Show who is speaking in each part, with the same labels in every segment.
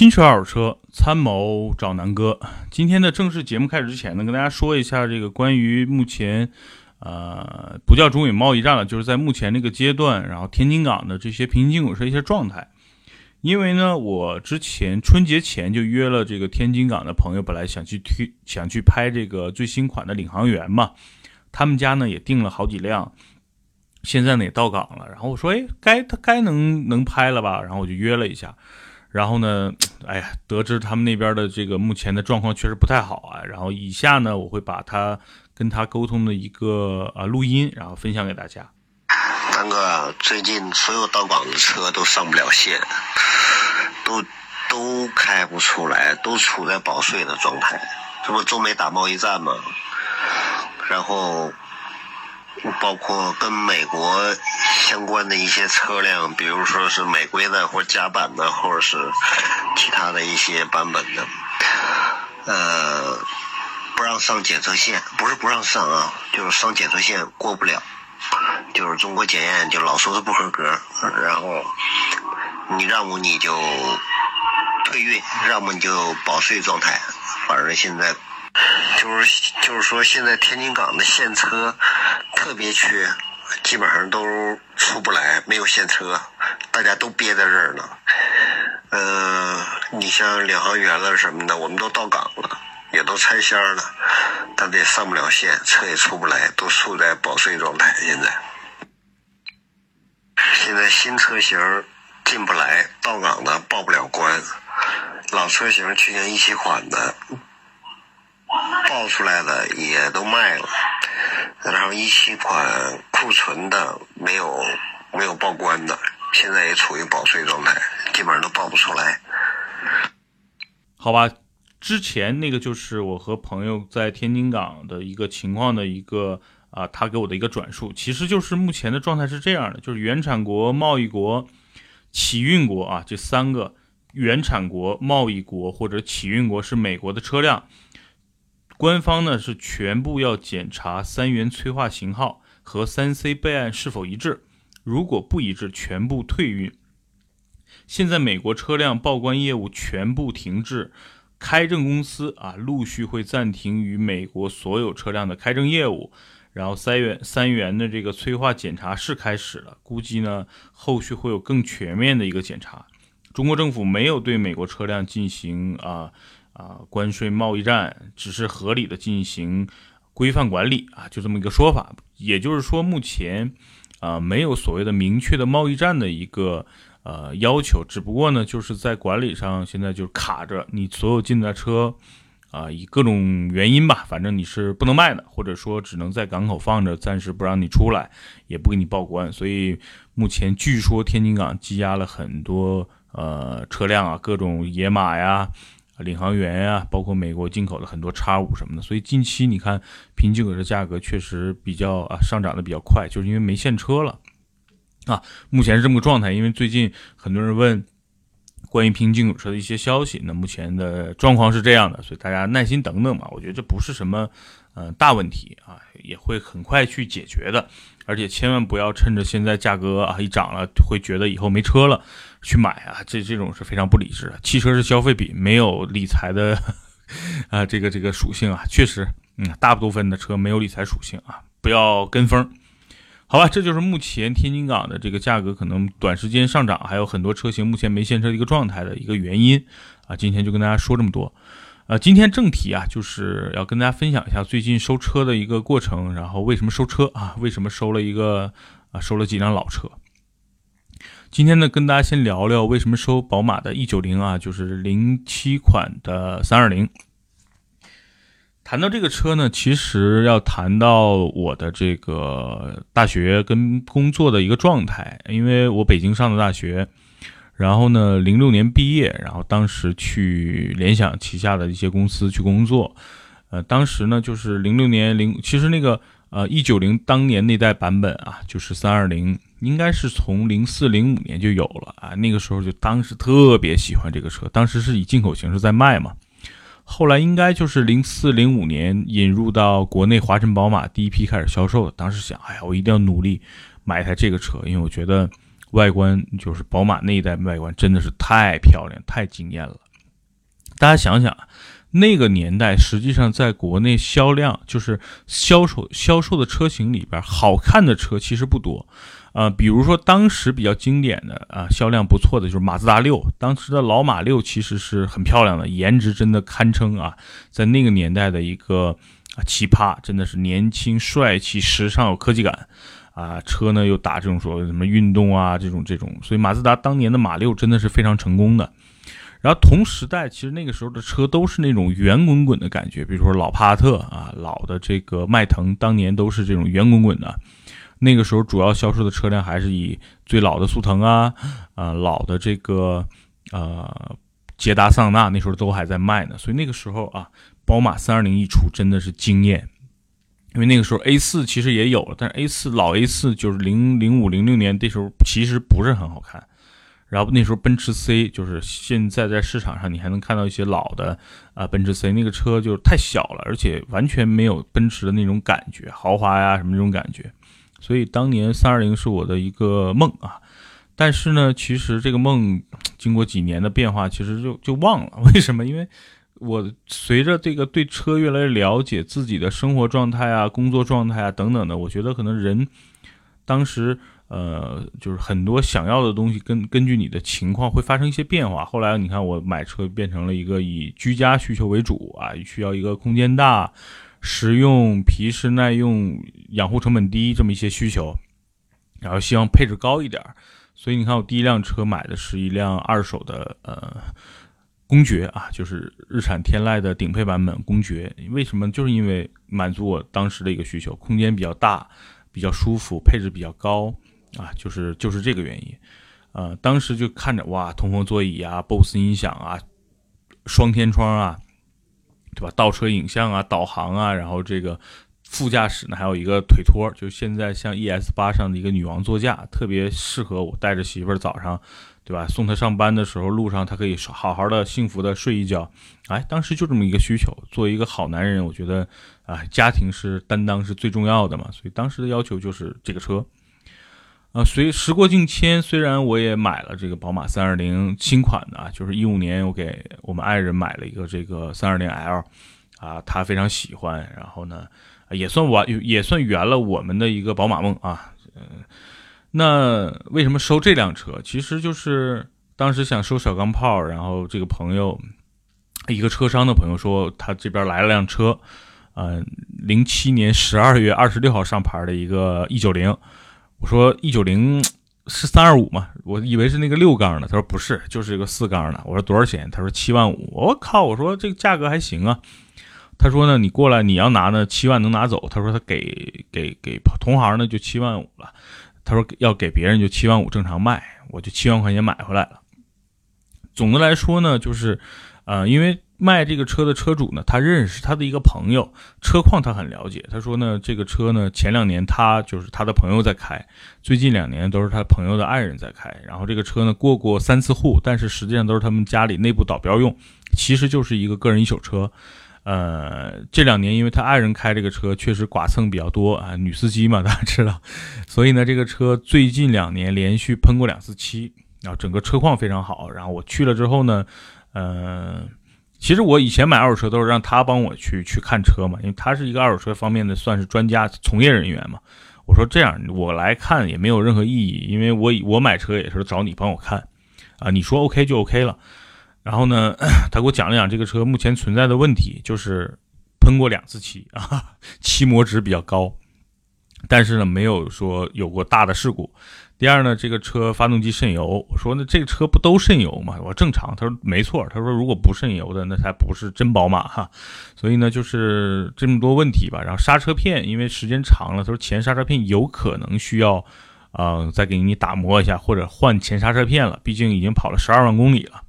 Speaker 1: 新车二手车参谋找南哥。今天的正式节目开始之前呢，跟大家说一下这个关于目前，呃，不叫中美贸易战了，就是在目前这个阶段，然后天津港的这些平行进口车一些状态。因为呢，我之前春节前就约了这个天津港的朋友，本来想去推，想去拍这个最新款的领航员嘛，他们家呢也订了好几辆，现在呢也到港了。然后我说，哎，该他该能能拍了吧？然后我就约了一下。然后呢，哎呀，得知他们那边的这个目前的状况确实不太好啊。然后以下呢，我会把他跟他沟通的一个啊录音，然后分享给大家。
Speaker 2: 三哥，最近所有到港的车都上不了线，都都开不出来，都处在保税的状态。这不中美打贸易战吗？然后。包括跟美国相关的一些车辆，比如说是美规的或者加版的，或者是其他的一些版本的，呃，不让上检测线，不是不让上啊，就是上检测线过不了，就是中国检验就老说是不合格，然后你让么你就退运，让么你就保税状态，反正现在。就是就是说，现在天津港的现车特别缺，基本上都出不来，没有现车，大家都憋在这儿呢。嗯，你像领航员了什么的，我们都到岗了，也都拆箱了，但也上不了线，车也出不来，都处在保税状态。现在，现在新车型进不来，到岗的报不了关，老车型去年一起款的。报出来的也都卖了，然后一七款库存的没有没有报关的，现在也处于保税状态，基本上都报不出来。
Speaker 1: 好吧，之前那个就是我和朋友在天津港的一个情况的一个啊，他给我的一个转述，其实就是目前的状态是这样的，就是原产国、贸易国、起运国啊，这三个原产国、贸易国或者起运国是美国的车辆。官方呢是全部要检查三元催化型号和三 C 备案是否一致，如果不一致，全部退运。现在美国车辆报关业务全部停滞，开证公司啊陆续会暂停与美国所有车辆的开证业务，然后三元三元的这个催化检查是开始了，估计呢后续会有更全面的一个检查。中国政府没有对美国车辆进行啊。啊，关税贸易战只是合理的进行规范管理啊，就这么一个说法。也就是说，目前啊没有所谓的明确的贸易战的一个呃要求，只不过呢就是在管理上现在就卡着，你所有进的车啊以各种原因吧，反正你是不能卖的，或者说只能在港口放着，暂时不让你出来，也不给你报关。所以目前据说天津港积压了很多呃车辆啊，各种野马呀。领航员呀，包括美国进口的很多叉五什么的，所以近期你看平行进口车价格确实比较啊上涨的比较快，就是因为没现车了啊。目前是这么个状态，因为最近很多人问关于平行进口车的一些消息，那目前的状况是这样的，所以大家耐心等等吧。我觉得这不是什么嗯大问题啊，也会很快去解决的。而且千万不要趁着现在价格啊一涨了，会觉得以后没车了去买啊，这这种是非常不理智的。汽车是消费品，没有理财的 啊这个这个属性啊，确实，嗯，大部分的车没有理财属性啊，不要跟风。好吧，这就是目前天津港的这个价格可能短时间上涨，还有很多车型目前没现车的一个状态的一个原因啊。今天就跟大家说这么多。呃，今天正题啊，就是要跟大家分享一下最近收车的一个过程，然后为什么收车啊？为什么收了一个啊？收了几辆老车？今天呢，跟大家先聊聊为什么收宝马的 E 九零啊，就是零七款的三二零。谈到这个车呢，其实要谈到我的这个大学跟工作的一个状态，因为我北京上的大学。然后呢，零六年毕业，然后当时去联想旗下的一些公司去工作，呃，当时呢就是零六年零，其实那个呃一九零当年那代版本啊，就是三二零，应该是从零四零五年就有了啊，那个时候就当时特别喜欢这个车，当时是以进口形式在卖嘛，后来应该就是零四零五年引入到国内华晨宝马第一批开始销售的，当时想，哎呀，我一定要努力买一台这个车，因为我觉得。外观就是宝马那一代外观真的是太漂亮、太惊艳了。大家想想，那个年代实际上在国内销量就是销售销售的车型里边，好看的车其实不多。呃，比如说当时比较经典的啊，销量不错的就是马自达六，当时的老马六其实是很漂亮的，颜值真的堪称啊，在那个年代的一个奇葩，真的是年轻、帅气、时尚、有科技感。啊，车呢又打这种说什么运动啊，这种这种，所以马自达当年的马六真的是非常成功的。然后同时代，其实那个时候的车都是那种圆滚滚的感觉，比如说老帕萨特啊，老的这个迈腾，当年都是这种圆滚滚的。那个时候主要销售的车辆还是以最老的速腾啊，啊老的这个呃捷达桑纳，那时候都还在卖呢。所以那个时候啊，宝马三二零一出，真的是惊艳。因为那个时候 A 四其实也有了，但是 A 四老 A 四就是零零五零六年那时候其实不是很好看。然后那时候奔驰 C 就是现在在市场上你还能看到一些老的啊奔驰 C 那个车就是太小了，而且完全没有奔驰的那种感觉，豪华呀什么那种感觉。所以当年三二零是我的一个梦啊。但是呢，其实这个梦 经过几年的变化，其实就就忘了。为什么？因为。我随着这个对车越来越了解，自己的生活状态啊、工作状态啊等等的，我觉得可能人当时呃，就是很多想要的东西，根根据你的情况会发生一些变化。后来你看，我买车变成了一个以居家需求为主啊，需要一个空间大、实用、皮实耐用、养护成本低这么一些需求，然后希望配置高一点。所以你看，我第一辆车买的是一辆二手的呃。公爵啊，就是日产天籁的顶配版本公爵。为什么？就是因为满足我当时的一个需求，空间比较大，比较舒服，配置比较高啊，就是就是这个原因。呃，当时就看着哇，通风座椅啊，BOSS 音响啊，双天窗啊，对吧？倒车影像啊，导航啊，然后这个副驾驶呢还有一个腿托，就现在像 ES 八上的一个女王座驾，特别适合我带着媳妇儿早上。对吧？送她上班的时候，路上她可以好好的、幸福的睡一觉。哎，当时就这么一个需求。作为一个好男人，我觉得啊，家庭是担当是最重要的嘛。所以当时的要求就是这个车。啊，随时过境迁，虽然我也买了这个宝马三二零新款的，就是一五年我给我们爱人买了一个这个三二零 L，啊，他非常喜欢。然后呢，也算完，也算圆了我们的一个宝马梦啊。嗯。那为什么收这辆车？其实就是当时想收小钢炮，然后这个朋友，一个车商的朋友说他这边来了辆车，嗯，零七年十二月二十六号上牌的一个 E 九零。我说一九零是三二五嘛？我以为是那个六缸的。他说不是，就是一个四缸的。我说多少钱？他说七万五。我靠！我说这个价格还行啊。他说呢，你过来你要拿呢，七万能拿走。他说他给给给同行呢就七万五了。他说要给别人就七万五正常卖，我就七万块钱买回来了。总的来说呢，就是，呃，因为卖这个车的车主呢，他认识他的一个朋友，车况他很了解。他说呢，这个车呢，前两年他就是他的朋友在开，最近两年都是他朋友的爱人在开。然后这个车呢过过三次户，但是实际上都是他们家里内部导标用，其实就是一个个人一手车。呃，这两年因为他爱人开这个车，确实剐蹭比较多啊，女司机嘛，大家知道，所以呢，这个车最近两年连续喷过两次漆，然后整个车况非常好。然后我去了之后呢，呃，其实我以前买二手车都是让他帮我去去看车嘛，因为他是一个二手车方面的算是专家、从业人员嘛。我说这样我来看也没有任何意义，因为我我买车也是找你帮我看，啊，你说 OK 就 OK 了。然后呢，他给我讲了讲这个车目前存在的问题，就是喷过两次漆啊，漆膜值比较高，但是呢，没有说有过大的事故。第二呢，这个车发动机渗油，我说那这个车不都渗油吗？我说正常，他说没错，他说如果不渗油的，那才不是真宝马哈。所以呢，就是这么多问题吧。然后刹车片，因为时间长了，他说前刹车片有可能需要，呃，再给你打磨一下或者换前刹车片了，毕竟已经跑了十二万公里了。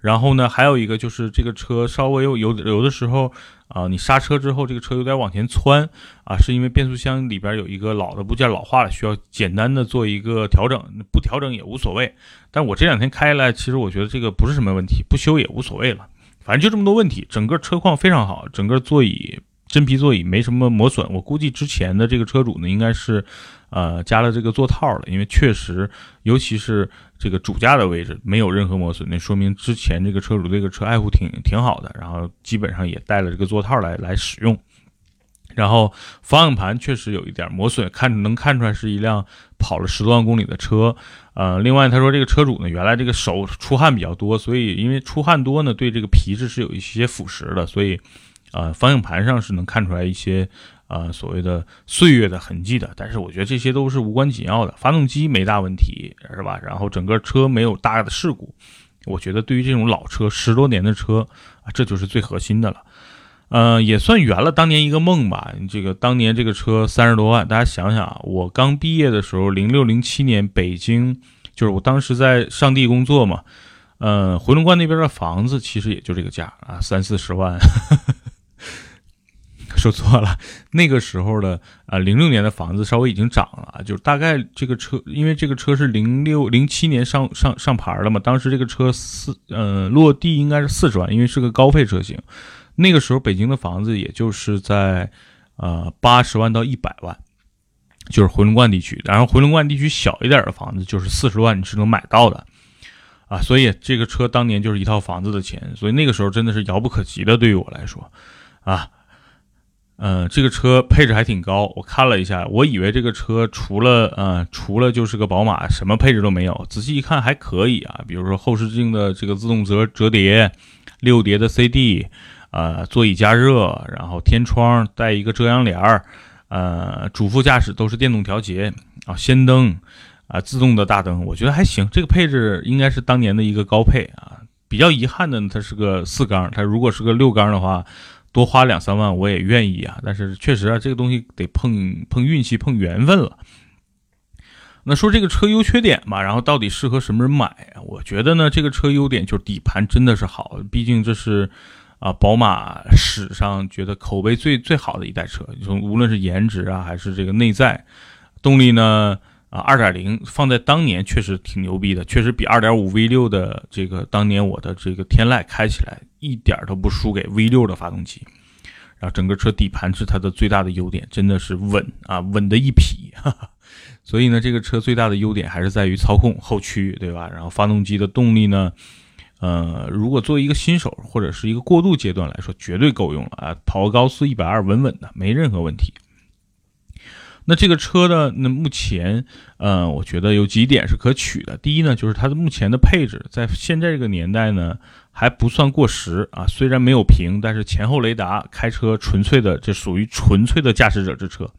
Speaker 1: 然后呢，还有一个就是这个车稍微有有有的时候啊，你刹车之后这个车有点往前窜啊，是因为变速箱里边有一个老的部件老化了，需要简单的做一个调整，不调整也无所谓。但我这两天开了，其实我觉得这个不是什么问题，不修也无所谓了，反正就这么多问题。整个车况非常好，整个座椅真皮座椅没什么磨损。我估计之前的这个车主呢，应该是呃加了这个座套了，因为确实，尤其是这个主驾的位置没有任何磨损，那说明之前这个车主这个车爱护挺挺好的，然后基本上也带了这个座套来来使用。然后方向盘确实有一点磨损，看能看出来是一辆跑了十多万公里的车。呃，另外他说这个车主呢，原来这个手出汗比较多，所以因为出汗多呢，对这个皮质是有一些腐蚀的，所以呃方向盘上是能看出来一些呃所谓的岁月的痕迹的。但是我觉得这些都是无关紧要的，发动机没大问题是吧？然后整个车没有大的事故，我觉得对于这种老车十多年的车啊，这就是最核心的了。呃，也算圆了当年一个梦吧。这个当年这个车三十多万，大家想想啊，我刚毕业的时候，零六零七年，北京就是我当时在上地工作嘛。呃，回龙观那边的房子其实也就这个价啊，三四十万。说错了，那个时候的啊，零六年的房子稍微已经涨了，就大概这个车，因为这个车是零六零七年上上上牌了嘛，当时这个车四嗯落地应该是四十万，因为是个高配车型。那个时候北京的房子也就是在，呃八十万到一百万，就是回龙观地区。然后回龙观地区小一点的房子就是四十万你是能买到的，啊，所以这个车当年就是一套房子的钱。所以那个时候真的是遥不可及的，对于我来说，啊，嗯，这个车配置还挺高。我看了一下，我以为这个车除了呃除了就是个宝马，什么配置都没有。仔细一看还可以啊，比如说后视镜的这个自动折折叠，六碟的 CD。呃，座椅加热，然后天窗带一个遮阳帘儿，呃，主副驾驶都是电动调节啊，氙灯啊，自动的大灯，我觉得还行。这个配置应该是当年的一个高配啊。比较遗憾的呢，它是个四缸，它如果是个六缸的话，多花两三万我也愿意啊。但是确实啊，这个东西得碰碰运气、碰缘分了。那说这个车优缺点吧，然后到底适合什么人买？我觉得呢，这个车优点就是底盘真的是好，毕竟这是。啊，宝马史上觉得口碑最最好的一代车，从无论是颜值啊，还是这个内在动力呢，啊，二点零放在当年确实挺牛逼的，确实比二点五 V 六的这个当年我的这个天籁开起来一点都不输给 V 六的发动机。然后整个车底盘是它的最大的优点，真的是稳啊，稳的一匹。所以呢，这个车最大的优点还是在于操控后驱，对吧？然后发动机的动力呢？呃，如果作为一个新手或者是一个过渡阶段来说，绝对够用了啊！跑个高速一百二稳稳的，没任何问题。那这个车呢？那目前，呃，我觉得有几点是可取的。第一呢，就是它的目前的配置，在现在这个年代呢，还不算过时啊。虽然没有屏，但是前后雷达，开车纯粹的，这属于纯粹的驾驶者之车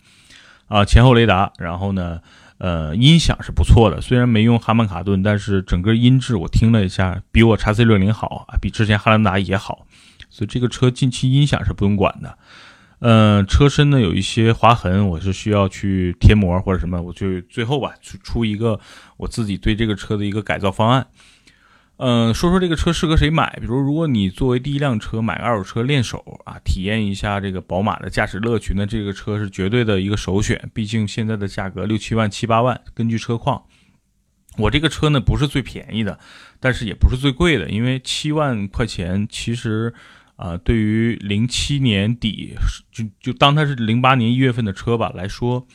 Speaker 1: 啊。前后雷达，然后呢？呃，音响是不错的，虽然没用哈曼卡顿，但是整个音质我听了一下，比我叉 C 六零好啊，比之前汉兰达也好，所以这个车近期音响是不用管的。嗯，车身呢有一些划痕，我是需要去贴膜或者什么，我就最后吧出出一个我自己对这个车的一个改造方案。嗯，说说这个车适合谁买？比如，如果你作为第一辆车买个二手车练手啊，体验一下这个宝马的驾驶乐趣，那这个车是绝对的一个首选。毕竟现在的价格六七万、七八万，根据车况。我这个车呢不是最便宜的，但是也不是最贵的，因为七万块钱其实啊，对于零七年底就就当它是零八年一月份的车吧来说，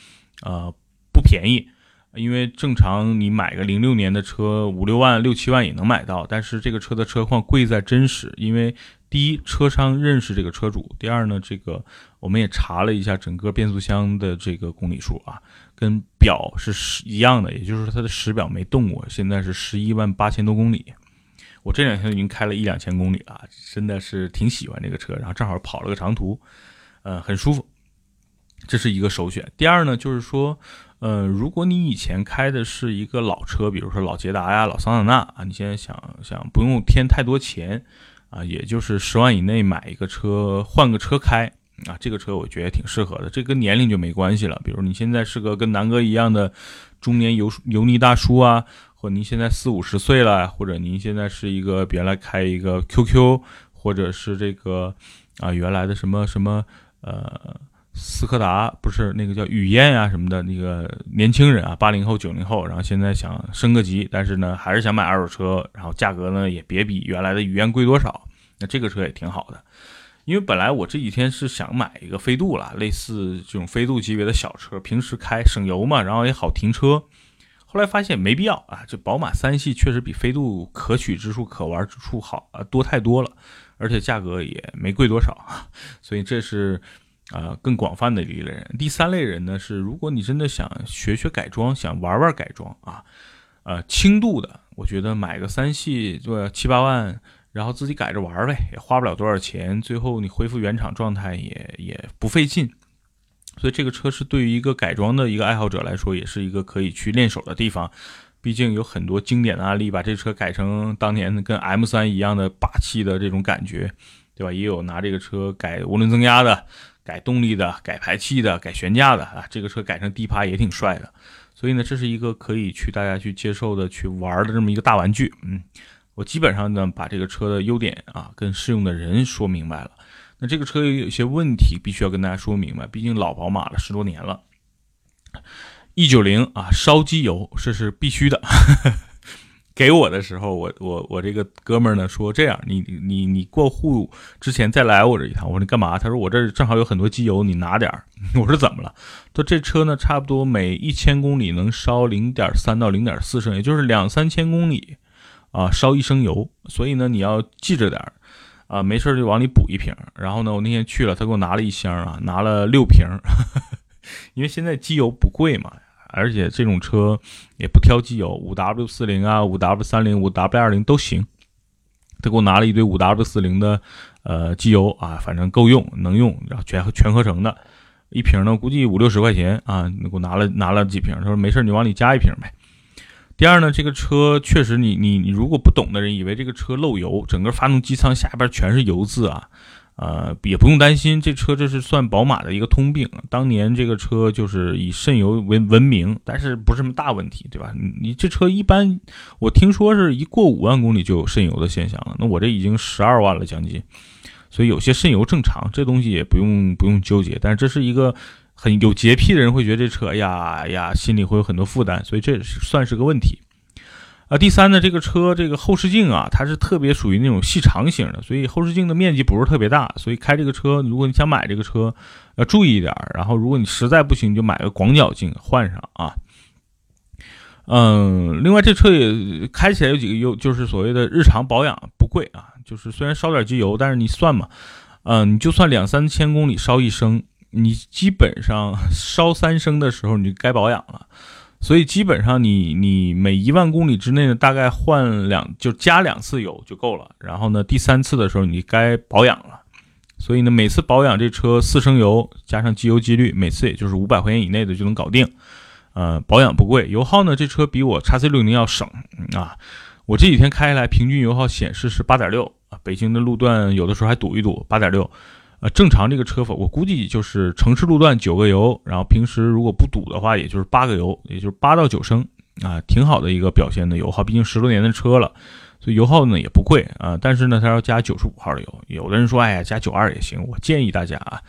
Speaker 1: 呃，不便宜。因为正常你买个零六年的车五六万六七万也能买到，但是这个车的车况贵在真实。因为第一，车商认识这个车主；第二呢，这个我们也查了一下整个变速箱的这个公里数啊，跟表是一样的，也就是说它的实表没动过。现在是十一万八千多公里，我这两天已经开了一两千公里了，真的是挺喜欢这个车。然后正好跑了个长途，呃，很舒服，这是一个首选。第二呢，就是说。呃，如果你以前开的是一个老车，比如说老捷达呀、老桑塔纳啊，你现在想想不用添太多钱啊，也就是十万以内买一个车，换个车开啊，这个车我觉得挺适合的。这跟年龄就没关系了。比如你现在是个跟南哥一样的中年油油腻大叔啊，或您现在四五十岁了，或者您现在是一个比原来开一个 QQ，或者是这个啊原来的什么什么呃。斯柯达不是那个叫雨燕啊什么的那个年轻人啊，八零后九零后，然后现在想升个级，但是呢还是想买二手车，然后价格呢也别比原来的雨燕贵多少，那这个车也挺好的，因为本来我这几天是想买一个飞度了，类似这种飞度级别的小车，平时开省油嘛，然后也好停车。后来发现没必要啊，这宝马三系确实比飞度可取之处、可玩之处好啊多太多了，而且价格也没贵多少，所以这是啊更广泛的一类人。第三类人呢是，如果你真的想学学改装，想玩玩改装啊，呃轻度的，我觉得买个三系就七八万。然后自己改着玩呗，也花不了多少钱，最后你恢复原厂状态也也不费劲，所以这个车是对于一个改装的一个爱好者来说，也是一个可以去练手的地方。毕竟有很多经典的案例，把这车改成当年跟 M3 一样的霸气的这种感觉，对吧？也有拿这个车改涡轮增压的、改动力的、改排气的、改悬架的啊，这个车改成低趴也挺帅的。所以呢，这是一个可以去大家去接受的、去玩的这么一个大玩具，嗯。我基本上呢，把这个车的优点啊，跟适用的人说明白了。那这个车有些问题，必须要跟大家说明白。毕竟老宝马了，十多年了。E 九零啊，烧机油这是必须的。给我的时候，我我我这个哥们儿呢说这样，你你你过户之前再来我这一趟。我说你干嘛？他说我这正好有很多机油，你拿点儿。我说怎么了？他说这车呢，差不多每一千公里能烧零点三到零点四升，也就是两三千公里。啊，烧一升油，所以呢，你要记着点儿，啊，没事就往里补一瓶。然后呢，我那天去了，他给我拿了一箱啊，拿了六瓶，因为现在机油不贵嘛，而且这种车也不挑机油，五 W 四零啊，五 W 三零，五 W 二零都行。他给我拿了一堆五 W 四零的呃机油啊，反正够用，能用，然后全全合成的，一瓶呢估计五六十块钱啊，给我拿了拿了几瓶，他说没事，你往里加一瓶呗。第二呢，这个车确实，你你你如果不懂的人以为这个车漏油，整个发动机舱下边全是油渍啊，呃，也不用担心，这车这是算宝马的一个通病。当年这个车就是以渗油为闻名，但是不是什么大问题，对吧？你这车一般，我听说是一过五万公里就有渗油的现象了，那我这已经十二万了将近，所以有些渗油正常，这东西也不用不用纠结。但是这是一个。很有洁癖的人会觉得这车呀呀，心里会有很多负担，所以这是算是个问题。啊，第三呢，这个车这个后视镜啊，它是特别属于那种细长型的，所以后视镜的面积不是特别大，所以开这个车，如果你想买这个车，要注意一点。然后，如果你实在不行，你就买个广角镜换上啊。嗯，另外这车也开起来有几个优，就是所谓的日常保养不贵啊，就是虽然烧点机油，但是你算嘛，嗯，你就算两三千公里烧一升。你基本上烧三升的时候，你就该保养了，所以基本上你你每一万公里之内呢，大概换两就加两次油就够了。然后呢，第三次的时候你该保养了，所以呢，每次保养这车四升油加上机油机滤，每次也就是五百块钱以内的就能搞定。呃，保养不贵，油耗呢，这车比我叉 C 六零要省啊。我这几天开下来，平均油耗显示是八点六啊。北京的路段有的时候还堵一堵，八点六。呃，正常这个车否，我估计就是城市路段九个油，然后平时如果不堵的话，也就是八个油，也就是八到九升啊，挺好的一个表现的油耗。毕竟十多年的车了，所以油耗呢也不贵啊。但是呢，它要加九十五号的油。有的人说，哎呀，加九二也行。我建议大家啊，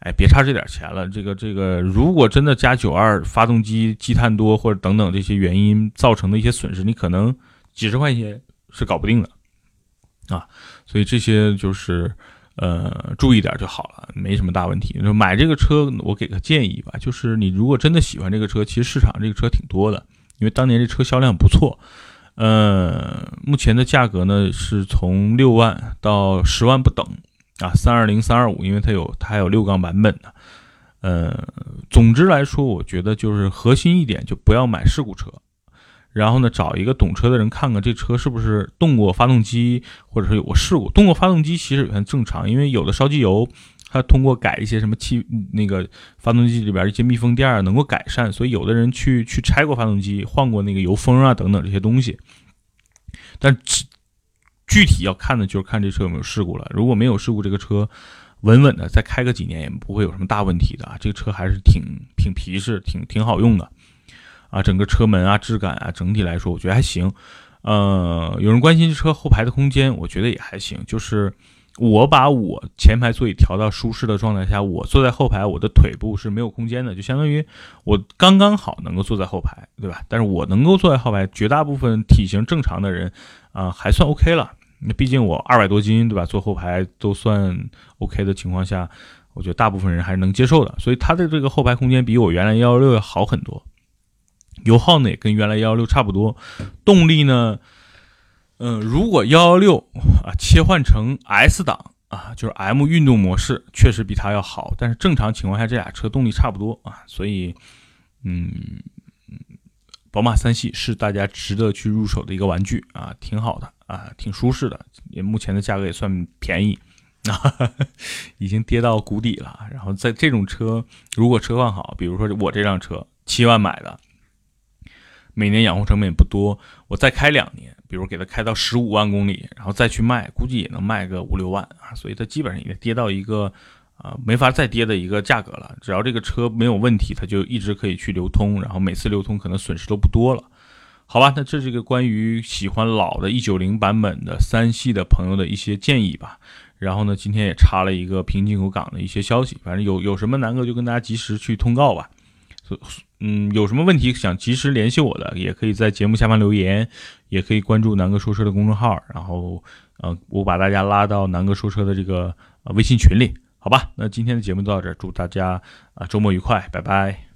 Speaker 1: 哎，别差这点钱了。这个这个，如果真的加九二，发动机积碳多或者等等这些原因造成的一些损失，你可能几十块钱是搞不定的啊。所以这些就是。呃，注意点就好了，没什么大问题。就买这个车，我给个建议吧，就是你如果真的喜欢这个车，其实市场这个车挺多的，因为当年这车销量不错。呃，目前的价格呢是从六万到十万不等啊，三二零、三二五，因为它有它还有六缸版本的。呃，总之来说，我觉得就是核心一点，就不要买事故车。然后呢，找一个懂车的人看看这车是不是动过发动机，或者说有过事故。动过发动机其实也算正常，因为有的烧机油，它通过改一些什么气那个发动机里边一些密封垫儿能够改善，所以有的人去去拆过发动机，换过那个油封啊等等这些东西。但具体要看的就是看这车有没有事故了。如果没有事故，这个车稳稳的再开个几年也不会有什么大问题的啊。这个车还是挺挺皮实，挺挺好用的。啊，整个车门啊，质感啊，整体来说我觉得还行。呃，有人关心这车后排的空间，我觉得也还行。就是我把我前排座椅调到舒适的状态下，我坐在后排，我的腿部是没有空间的，就相当于我刚刚好能够坐在后排，对吧？但是我能够坐在后排，绝大部分体型正常的人啊，还算 OK 了那毕竟我二百多斤，对吧？坐后排都算 OK 的情况下，我觉得大部分人还是能接受的。所以它的这个后排空间比我原来幺幺六要好很多，油耗呢也跟原来幺幺六差不多，动力呢，嗯，如果幺幺六啊切换成 S 档啊，就是 M 运动模式，确实比它要好。但是正常情况下，这俩车动力差不多啊，所以，嗯。宝马三系是大家值得去入手的一个玩具啊，挺好的啊，挺舒适的，也目前的价格也算便宜 啊，已经跌到谷底了。然后在这种车，如果车况好，比如说我这辆车七万买的，每年养护成本也不多，我再开两年，比如给它开到十五万公里，然后再去卖，估计也能卖个五六万啊，所以它基本上也跌到一个。啊，没法再跌的一个价格了。只要这个车没有问题，它就一直可以去流通，然后每次流通可能损失都不多了，好吧？那这是一个关于喜欢老的190版本的三系的朋友的一些建议吧。然后呢，今天也插了一个平进口港的一些消息，反正有有什么难哥就跟大家及时去通告吧。嗯，有什么问题想及时联系我的，也可以在节目下方留言，也可以关注南哥说车的公众号，然后呃，我把大家拉到南哥说车的这个微信群里。好吧，那今天的节目到这，祝大家啊周末愉快，拜拜。